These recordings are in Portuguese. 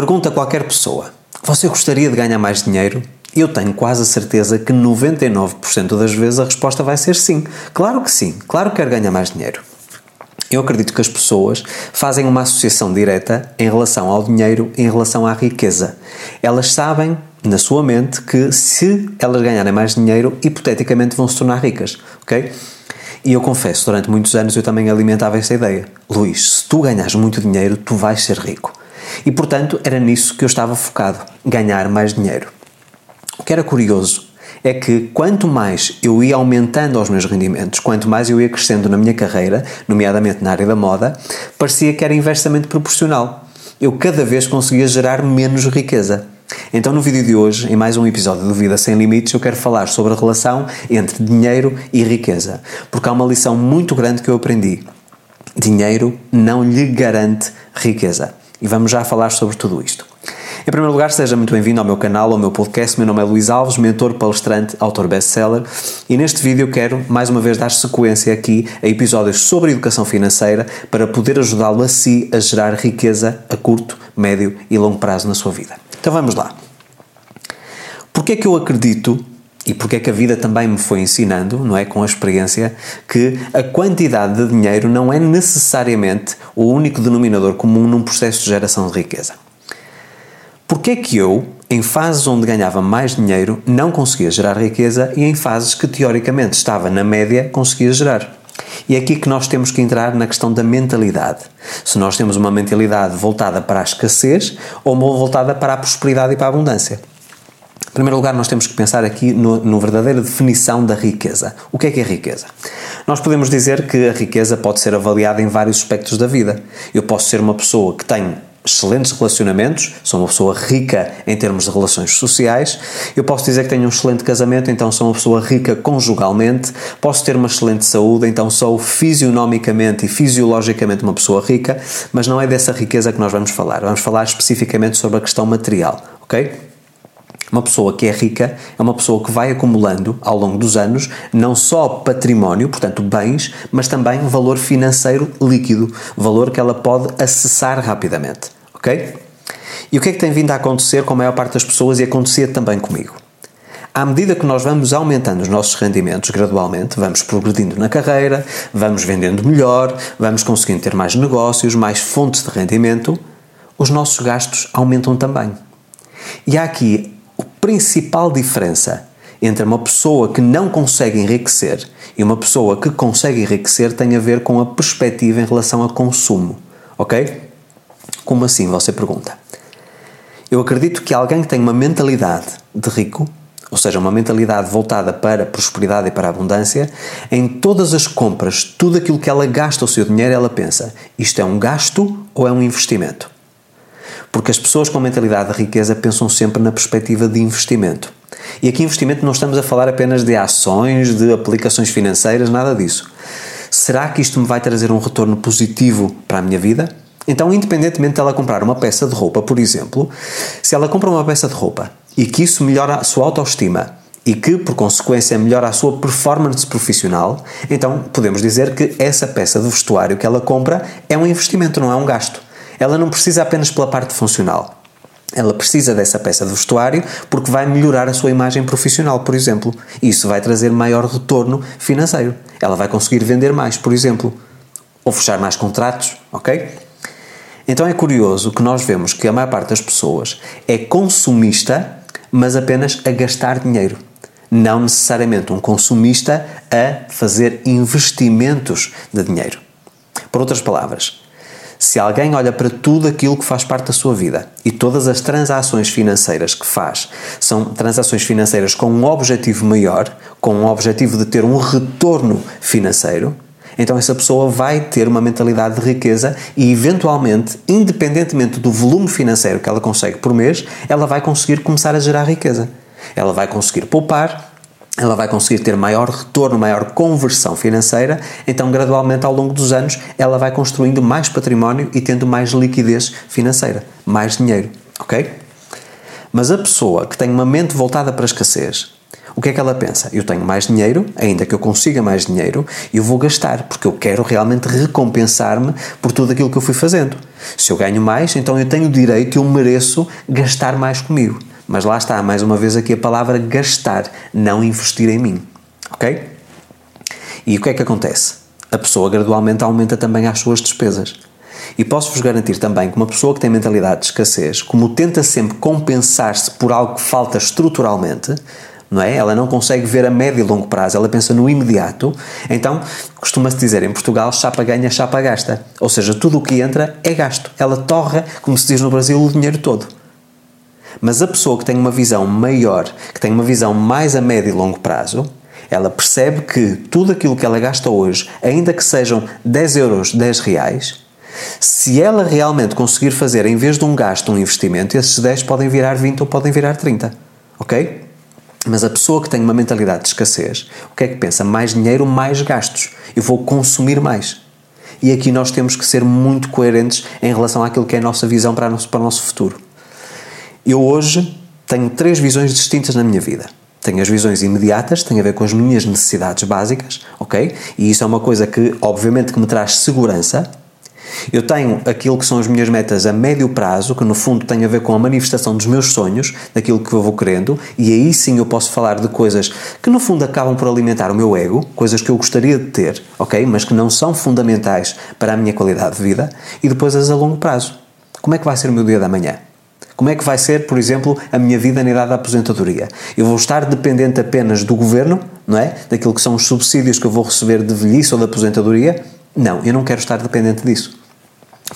Pergunta a qualquer pessoa: Você gostaria de ganhar mais dinheiro? Eu tenho quase a certeza que 99% das vezes a resposta vai ser sim. Claro que sim, claro que quero ganhar mais dinheiro. Eu acredito que as pessoas fazem uma associação direta em relação ao dinheiro em relação à riqueza. Elas sabem, na sua mente, que se elas ganharem mais dinheiro, hipoteticamente vão se tornar ricas, ok? E eu confesso, durante muitos anos eu também alimentava essa ideia. Luís, se tu ganhas muito dinheiro, tu vais ser rico. E portanto, era nisso que eu estava focado: ganhar mais dinheiro. O que era curioso é que quanto mais eu ia aumentando os meus rendimentos, quanto mais eu ia crescendo na minha carreira, nomeadamente na área da moda, parecia que era inversamente proporcional. Eu cada vez conseguia gerar menos riqueza. Então, no vídeo de hoje, em mais um episódio do Vida Sem Limites, eu quero falar sobre a relação entre dinheiro e riqueza, porque há uma lição muito grande que eu aprendi. Dinheiro não lhe garante riqueza. E vamos já falar sobre tudo isto. Em primeiro lugar, seja muito bem-vindo ao meu canal, ao meu podcast. Meu nome é Luís Alves, mentor, palestrante, autor best-seller. E neste vídeo quero, mais uma vez, dar sequência aqui a episódios sobre educação financeira para poder ajudá-lo a si a gerar riqueza a curto, médio e longo prazo na sua vida. Então vamos lá. Porquê é que eu acredito e porque é que a vida também me foi ensinando, não é, com a experiência, que a quantidade de dinheiro não é necessariamente o único denominador comum num processo de geração de riqueza. Porquê é que eu, em fases onde ganhava mais dinheiro, não conseguia gerar riqueza e em fases que teoricamente estava na média, conseguia gerar? E é aqui que nós temos que entrar na questão da mentalidade. Se nós temos uma mentalidade voltada para a escassez ou uma voltada para a prosperidade e para a abundância. Em primeiro lugar, nós temos que pensar aqui no verdadeira definição da riqueza. O que é que é riqueza? Nós podemos dizer que a riqueza pode ser avaliada em vários aspectos da vida. Eu posso ser uma pessoa que tem excelentes relacionamentos, sou uma pessoa rica em termos de relações sociais. Eu posso dizer que tenho um excelente casamento, então sou uma pessoa rica conjugalmente. Posso ter uma excelente saúde, então sou fisionomicamente e fisiologicamente uma pessoa rica, mas não é dessa riqueza que nós vamos falar. Vamos falar especificamente sobre a questão material, ok? Uma pessoa que é rica é uma pessoa que vai acumulando ao longo dos anos não só património, portanto bens, mas também valor financeiro líquido, valor que ela pode acessar rapidamente, ok? E o que é que tem vindo a acontecer com a maior parte das pessoas e acontecia também comigo? À medida que nós vamos aumentando os nossos rendimentos gradualmente, vamos progredindo na carreira, vamos vendendo melhor, vamos conseguindo ter mais negócios, mais fontes de rendimento, os nossos gastos aumentam também. E há aqui principal diferença entre uma pessoa que não consegue enriquecer e uma pessoa que consegue enriquecer tem a ver com a perspectiva em relação a consumo, ok? Como assim? Você pergunta. Eu acredito que alguém que tem uma mentalidade de rico, ou seja, uma mentalidade voltada para a prosperidade e para a abundância, em todas as compras, tudo aquilo que ela gasta o seu dinheiro, ela pensa: isto é um gasto ou é um investimento? Porque as pessoas com mentalidade de riqueza pensam sempre na perspectiva de investimento. E aqui investimento não estamos a falar apenas de ações, de aplicações financeiras, nada disso. Será que isto me vai trazer um retorno positivo para a minha vida? Então, independentemente de ela comprar uma peça de roupa, por exemplo, se ela compra uma peça de roupa e que isso melhora a sua autoestima e que, por consequência, melhora a sua performance profissional, então podemos dizer que essa peça de vestuário que ela compra é um investimento, não é um gasto. Ela não precisa apenas pela parte funcional. Ela precisa dessa peça de vestuário porque vai melhorar a sua imagem profissional, por exemplo. Isso vai trazer maior retorno financeiro. Ela vai conseguir vender mais, por exemplo, ou fechar mais contratos, ok? Então é curioso que nós vemos que a maior parte das pessoas é consumista, mas apenas a gastar dinheiro. Não necessariamente um consumista a fazer investimentos de dinheiro. Por outras palavras, se alguém olha para tudo aquilo que faz parte da sua vida e todas as transações financeiras que faz são transações financeiras com um objetivo maior, com um objetivo de ter um retorno financeiro, então essa pessoa vai ter uma mentalidade de riqueza e, eventualmente, independentemente do volume financeiro que ela consegue por mês, ela vai conseguir começar a gerar riqueza. Ela vai conseguir poupar, ela vai conseguir ter maior retorno, maior conversão financeira, então gradualmente ao longo dos anos ela vai construindo mais património e tendo mais liquidez financeira, mais dinheiro, ok? Mas a pessoa que tem uma mente voltada para a escassez, O que é que ela pensa? Eu tenho mais dinheiro, ainda que eu consiga mais dinheiro, eu vou gastar, porque eu quero realmente recompensar-me por tudo aquilo que eu fui fazendo. Se eu ganho mais, então eu tenho o direito, eu mereço gastar mais comigo. Mas lá está, mais uma vez aqui a palavra gastar, não investir em mim. Ok? E o que é que acontece? A pessoa gradualmente aumenta também as suas despesas. E posso-vos garantir também que uma pessoa que tem mentalidade de escassez, como tenta sempre compensar-se por algo que falta estruturalmente, não é? Ela não consegue ver a médio e longo prazo, ela pensa no imediato. Então, costuma-se dizer em Portugal, chapa ganha, chapa gasta. Ou seja, tudo o que entra é gasto. Ela torra, como se diz no Brasil, o dinheiro todo. Mas a pessoa que tem uma visão maior, que tem uma visão mais a médio e longo prazo, ela percebe que tudo aquilo que ela gasta hoje, ainda que sejam 10 euros, 10 reais, se ela realmente conseguir fazer, em vez de um gasto, um investimento, esses 10 podem virar 20 ou podem virar 30. Ok? Mas a pessoa que tem uma mentalidade de escassez, o que é que pensa? Mais dinheiro, mais gastos. Eu vou consumir mais. E aqui nós temos que ser muito coerentes em relação àquilo que é a nossa visão para, nosso, para o nosso futuro. Eu hoje tenho três visões distintas na minha vida. Tenho as visões imediatas, tem a ver com as minhas necessidades básicas, ok? E isso é uma coisa que, obviamente, que me traz segurança, eu tenho aquilo que são as minhas metas a médio prazo, que no fundo tem a ver com a manifestação dos meus sonhos, daquilo que eu vou querendo, e aí sim eu posso falar de coisas que no fundo acabam por alimentar o meu ego, coisas que eu gostaria de ter, ok? Mas que não são fundamentais para a minha qualidade de vida, e depois as a longo prazo. Como é que vai ser o meu dia da manhã? Como é que vai ser, por exemplo, a minha vida na idade da aposentadoria? Eu vou estar dependente apenas do governo, não é? Daquilo que são os subsídios que eu vou receber de velhice ou de aposentadoria? Não, eu não quero estar dependente disso.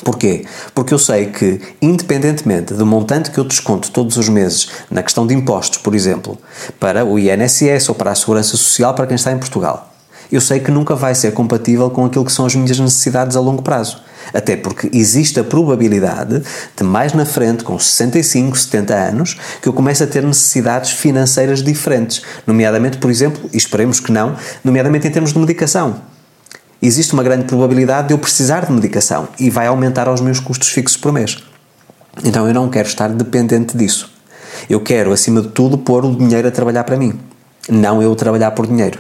Porquê? Porque eu sei que, independentemente do montante que eu desconto todos os meses na questão de impostos, por exemplo, para o INSS ou para a Segurança Social para quem está em Portugal, eu sei que nunca vai ser compatível com aquilo que são as minhas necessidades a longo prazo. Até porque existe a probabilidade de mais na frente, com 65, 70 anos, que eu comece a ter necessidades financeiras diferentes. Nomeadamente, por exemplo, e esperemos que não, nomeadamente em termos de medicação existe uma grande probabilidade de eu precisar de medicação e vai aumentar os meus custos fixos por mês. Então eu não quero estar dependente disso. Eu quero, acima de tudo, pôr o dinheiro a trabalhar para mim, não eu trabalhar por dinheiro.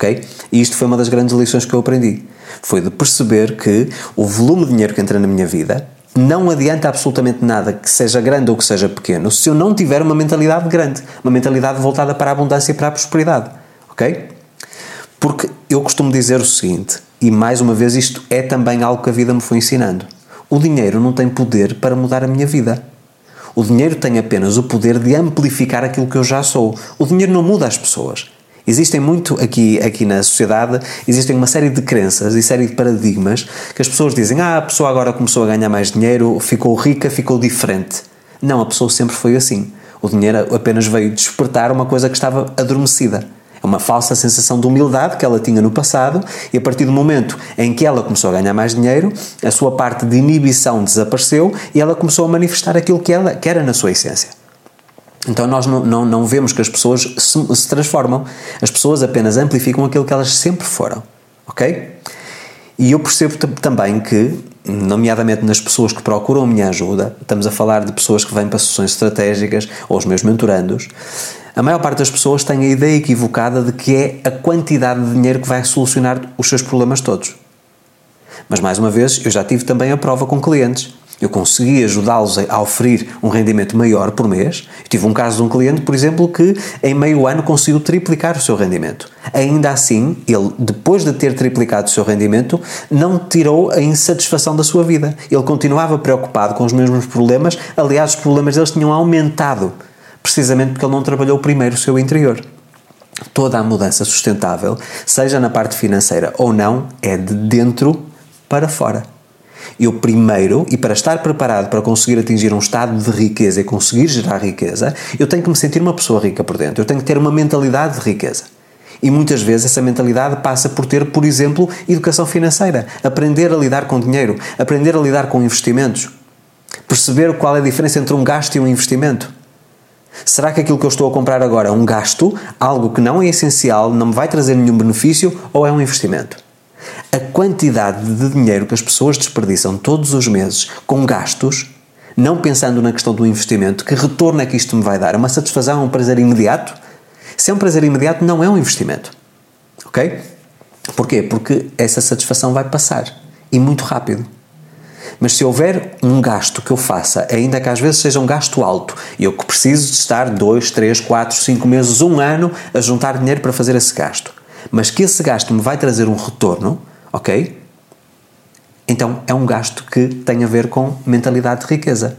Ok? E isto foi uma das grandes lições que eu aprendi. Foi de perceber que o volume de dinheiro que entra na minha vida não adianta absolutamente nada que seja grande ou que seja pequeno se eu não tiver uma mentalidade grande, uma mentalidade voltada para a abundância e para a prosperidade. Ok? Porque eu costumo dizer o seguinte: e mais uma vez, isto é também algo que a vida me foi ensinando. O dinheiro não tem poder para mudar a minha vida. O dinheiro tem apenas o poder de amplificar aquilo que eu já sou. O dinheiro não muda as pessoas. Existem muito aqui, aqui na sociedade, existem uma série de crenças e série de paradigmas que as pessoas dizem: Ah, a pessoa agora começou a ganhar mais dinheiro, ficou rica, ficou diferente. Não, a pessoa sempre foi assim. O dinheiro apenas veio despertar uma coisa que estava adormecida. É uma falsa sensação de humildade que ela tinha no passado e a partir do momento em que ela começou a ganhar mais dinheiro, a sua parte de inibição desapareceu e ela começou a manifestar aquilo que, ela, que era na sua essência. Então nós não, não, não vemos que as pessoas se, se transformam, as pessoas apenas amplificam aquilo que elas sempre foram, ok? E eu percebo também que, nomeadamente nas pessoas que procuram a minha ajuda, estamos a falar de pessoas que vêm para sessões estratégicas ou os meus mentorandos, a maior parte das pessoas tem a ideia equivocada de que é a quantidade de dinheiro que vai solucionar os seus problemas todos. Mas mais uma vez, eu já tive também a prova com clientes. Eu consegui ajudá-los a oferir um rendimento maior por mês. Eu tive um caso de um cliente, por exemplo, que em meio ano conseguiu triplicar o seu rendimento. Ainda assim, ele, depois de ter triplicado o seu rendimento, não tirou a insatisfação da sua vida. Ele continuava preocupado com os mesmos problemas. Aliás, os problemas deles tinham aumentado precisamente porque ele não trabalhou primeiro o seu interior. Toda a mudança sustentável, seja na parte financeira ou não, é de dentro para fora. Eu primeiro, e para estar preparado para conseguir atingir um estado de riqueza e conseguir gerar riqueza, eu tenho que me sentir uma pessoa rica por dentro. Eu tenho que ter uma mentalidade de riqueza. E muitas vezes essa mentalidade passa por ter, por exemplo, educação financeira, aprender a lidar com dinheiro, aprender a lidar com investimentos, perceber qual é a diferença entre um gasto e um investimento. Será que aquilo que eu estou a comprar agora é um gasto, algo que não é essencial, não me vai trazer nenhum benefício ou é um investimento? A quantidade de dinheiro que as pessoas desperdiçam todos os meses com gastos, não pensando na questão do investimento, que retorno é que isto me vai dar? Uma satisfação, um prazer imediato? Se é um prazer imediato, não é um investimento. Ok? Porquê? Porque essa satisfação vai passar e muito rápido. Mas se houver um gasto que eu faça, ainda que às vezes seja um gasto alto, e eu que preciso de estar 2, 3, 4, 5 meses, um ano a juntar dinheiro para fazer esse gasto, mas que esse gasto me vai trazer um retorno, ok? Então é um gasto que tem a ver com mentalidade de riqueza.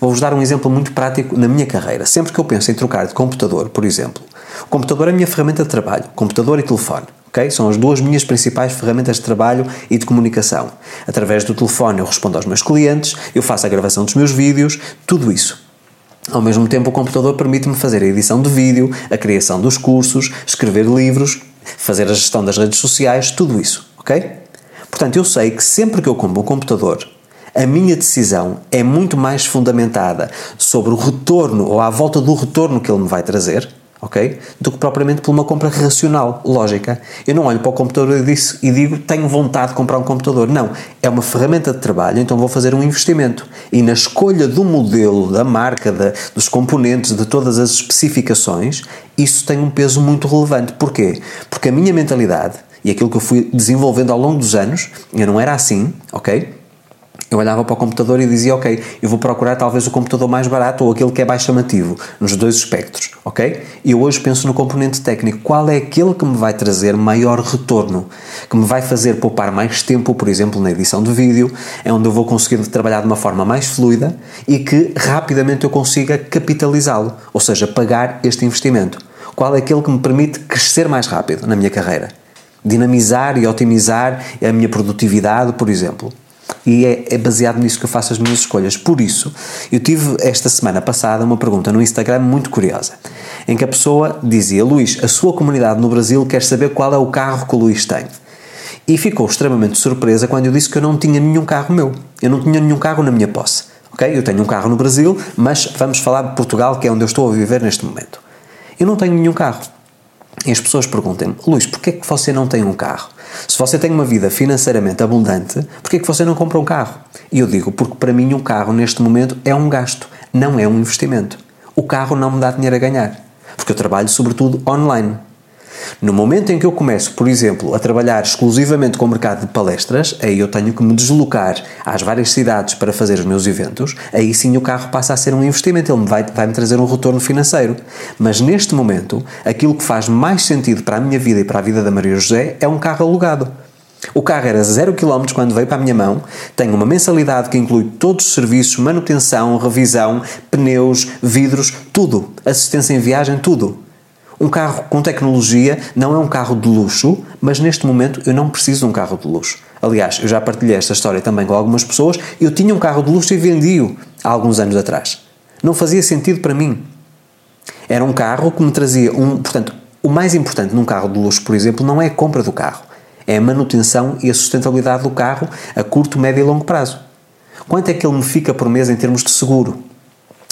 Vou-vos dar um exemplo muito prático na minha carreira. Sempre que eu penso em trocar de computador, por exemplo, o computador é a minha ferramenta de trabalho, computador e telefone. Okay? São as duas minhas principais ferramentas de trabalho e de comunicação. Através do telefone eu respondo aos meus clientes, eu faço a gravação dos meus vídeos, tudo isso. Ao mesmo tempo, o computador permite-me fazer a edição de vídeo, a criação dos cursos, escrever livros, fazer a gestão das redes sociais, tudo isso, ok? Portanto, eu sei que sempre que eu compro um computador, a minha decisão é muito mais fundamentada sobre o retorno ou à volta do retorno que ele me vai trazer? Do que propriamente por uma compra racional, lógica. Eu não olho para o computador e, digo tenho vontade de comprar um computador. Não, é uma ferramenta de trabalho, então vou fazer um investimento. E na escolha do modelo, da marca, da, dos componentes, de todas as especificações, isso tem um peso muito relevante. Porquê? Porque a minha mentalidade e aquilo que eu fui desenvolvendo ao longo dos anos, eu não era assim, ok? Eu olhava para o computador e dizia, ok, eu vou procurar talvez o computador mais barato ou aquele que é mais chamativo, nos dois espectros, ok? E eu hoje penso no componente técnico. Qual é aquele que me vai trazer maior retorno? Que me vai fazer poupar mais tempo, por exemplo, na edição de vídeo, é onde eu vou conseguir trabalhar de uma forma mais fluida e que rapidamente eu consiga capitalizá-lo, ou seja, pagar este investimento. Qual é aquele que me permite crescer mais rápido na minha carreira? Dinamizar e otimizar a minha produtividade, por exemplo. E é, é, baseado nisso que eu faço as minhas escolhas. Por isso, eu tive esta semana passada uma pergunta no Instagram muito curiosa, em que a pessoa dizia: Luís, a sua comunidade no Brasil quer saber qual é o carro que o Luís tem. E ficou extremamente surpresa quando eu disse que eu não tinha nenhum carro meu. Eu não tinha nenhum carro na minha posse. Ok? Eu tenho um carro no Brasil, mas vamos falar de Portugal, que é onde eu estou a viver neste momento. Eu não tenho nenhum carro. E as pessoas perguntam-me, Luís, porquê é que você não tem um carro? Se você tem uma vida financeiramente abundante, porquê é que você não compra um carro? E eu digo, porque para mim um carro neste momento é um gasto, não é um investimento. O carro não me dá dinheiro a ganhar, porque eu trabalho sobretudo online. No momento em que eu começo, por exemplo, a trabalhar exclusivamente com o mercado de palestras, aí eu tenho que me deslocar às várias cidades para fazer os meus eventos, aí sim o carro passa a ser um investimento, ele vai, vai me trazer um retorno financeiro. Mas neste momento, aquilo que faz mais sentido para a minha vida e para a vida da Maria José é um carro alugado. O carro era 0 km quando veio para a minha mão, tem uma mensalidade que inclui todos os serviços, manutenção, revisão, pneus, vidros, tudo, assistência em viagem, tudo. Um carro com tecnologia não é um carro de luxo, mas neste momento eu não preciso de um carro de luxo. Aliás, eu já partilhei esta história também com algumas pessoas. Eu tinha um carro de luxo e vendi-o há alguns anos atrás. Não fazia sentido para mim. Era um carro que me trazia um. Portanto, o mais importante num carro de luxo, por exemplo, não é a compra do carro, é a manutenção e a sustentabilidade do carro a curto, médio e longo prazo. Quanto é que ele me fica por mês em termos de seguro?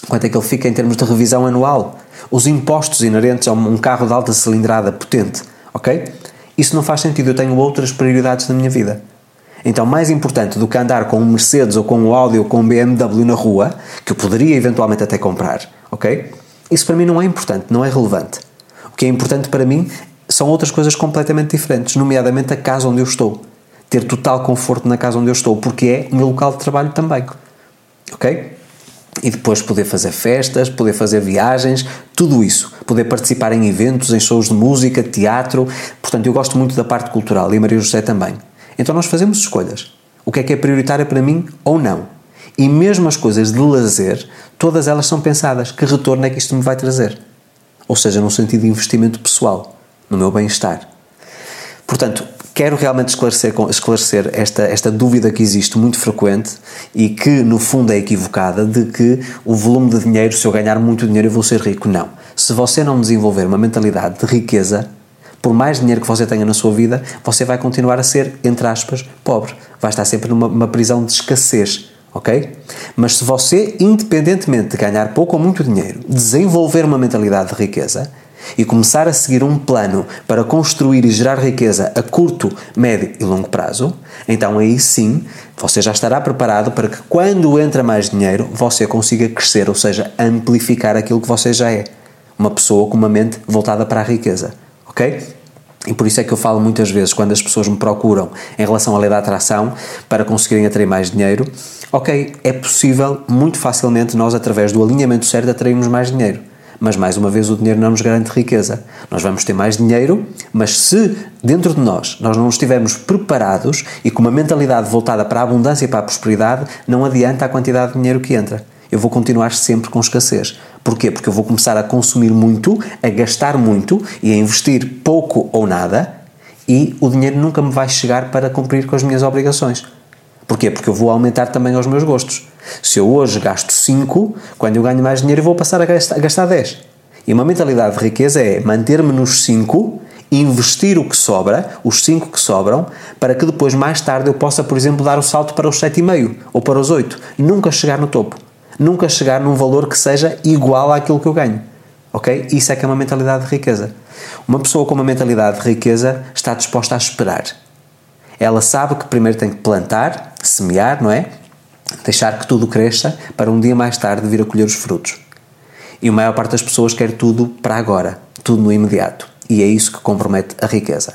Quanto é que ele fica em termos de revisão anual? Os impostos inerentes a um carro de alta cilindrada potente, ok? Isso não faz sentido, eu tenho outras prioridades na minha vida. Então, mais importante do que andar com um Mercedes ou com um Audi ou com um BMW na rua, que eu poderia eventualmente até comprar, ok? Isso para mim não é importante, não é relevante. O que é importante para mim são outras coisas completamente diferentes, nomeadamente a casa onde eu estou. Ter total conforto na casa onde eu estou, porque é o meu local de trabalho também. Ok? E depois poder fazer festas, poder fazer viagens, tudo isso. Poder participar em eventos, em shows de música, teatro. Portanto, eu gosto muito da parte cultural e a Maria José também. Então nós fazemos escolhas. O que é que é prioritário para mim ou não. E mesmo as coisas de lazer, todas elas são pensadas. Que retorno é que isto me vai trazer? Ou seja, num sentido de investimento pessoal, no meu bem-estar. Portanto, quero realmente esclarecer, esclarecer esta, esta dúvida que existe muito frequente e que, no fundo, é equivocada de que o volume de dinheiro, se eu ganhar muito dinheiro, eu vou ser rico. Não. Se você não desenvolver uma mentalidade de riqueza, por mais dinheiro que você tenha na sua vida, você vai continuar a ser, entre aspas, pobre. Vai estar sempre numa prisão de escassez. Ok? Mas se você, independentemente de ganhar pouco ou muito dinheiro, desenvolver uma mentalidade de riqueza, e começar a seguir um plano para construir e gerar riqueza a curto, médio e longo prazo, então aí sim você já estará preparado para que quando entra mais dinheiro você consiga crescer, ou seja, amplificar aquilo que você já é. uma pessoa com uma mente voltada para a riqueza, ok? E por isso é que eu falo muitas vezes, quando as pessoas me procuram em relação à lei da atração, para conseguirem atrair mais dinheiro, ok, é possível muito facilmente nós, através do alinhamento certo, atrairmos mais dinheiro. Mas mais uma vez, o dinheiro não nos garante riqueza. Nós vamos ter mais dinheiro, mas se dentro de nós nós não estivermos preparados e com uma mentalidade voltada para a abundância e para a prosperidade, não adianta a quantidade de dinheiro que entra. Eu vou continuar sempre com escassez. Porquê? Porque eu vou começar a consumir muito, a gastar muito e a investir pouco ou nada e o dinheiro nunca me vai chegar para cumprir com as minhas obrigações. Porquê? Porque eu vou aumentar também os meus gostos. Se eu hoje gasto 5, quando eu ganho mais dinheiro eu vou passar a gastar, a gastar 10. E uma mentalidade de riqueza é manter-me nos 5, investir o que sobra, os 5 que sobram, para que depois, mais tarde, eu possa, por exemplo, dar o salto para os 7,5 ou para os 8. Nunca chegar no topo nunca chegar num valor que seja igual àquilo que eu ganho. Ok? Isso é que é uma mentalidade de riqueza. Uma pessoa com uma mentalidade de riqueza está disposta a esperar. Ela sabe que primeiro tem que plantar, semear, não é? Deixar que tudo cresça para um dia mais tarde vir a colher os frutos. E a maior parte das pessoas quer tudo para agora, tudo no imediato e é isso que compromete a riqueza.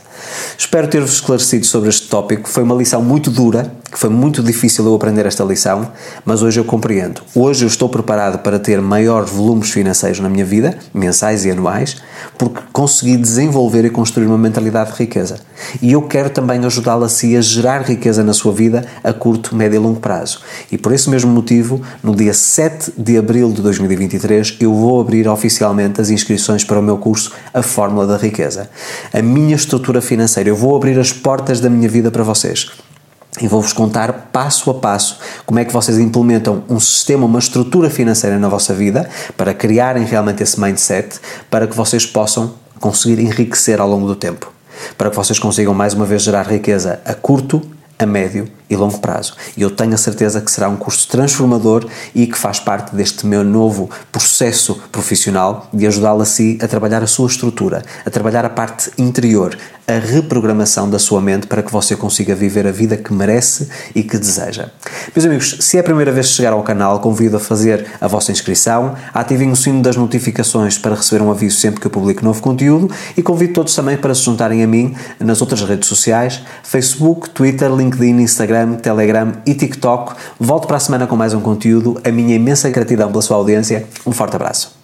Espero ter-vos esclarecido sobre este tópico. Foi uma lição muito dura, que foi muito difícil eu aprender esta lição, mas hoje eu compreendo. Hoje eu estou preparado para ter maiores volumes financeiros na minha vida, mensais e anuais, porque consegui desenvolver e construir uma mentalidade de riqueza. E eu quero também ajudá-lo a si a gerar riqueza na sua vida a curto, médio e longo prazo. E por esse mesmo motivo, no dia 7 de abril de 2023, eu vou abrir oficialmente as inscrições para o meu curso A Fórmula da Riqueza riqueza. A minha estrutura financeira. Eu vou abrir as portas da minha vida para vocês. E vou-vos contar passo a passo como é que vocês implementam um sistema, uma estrutura financeira na vossa vida para criarem realmente esse mindset para que vocês possam conseguir enriquecer ao longo do tempo. Para que vocês consigam mais uma vez gerar riqueza a curto, a médio e longo prazo. E eu tenho a certeza que será um curso transformador e que faz parte deste meu novo processo profissional de ajudá-lo a si a trabalhar a sua estrutura, a trabalhar a parte interior, a reprogramação da sua mente para que você consiga viver a vida que merece e que deseja. Meus amigos, se é a primeira vez que chegar ao canal, convido a fazer a vossa inscrição, ativem o sino das notificações para receber um aviso sempre que eu publico novo conteúdo e convido todos também para se juntarem a mim nas outras redes sociais, Facebook, Twitter, LinkedIn, Instagram, Telegram e TikTok. Volto para a semana com mais um conteúdo. A minha imensa gratidão pela sua audiência. Um forte abraço.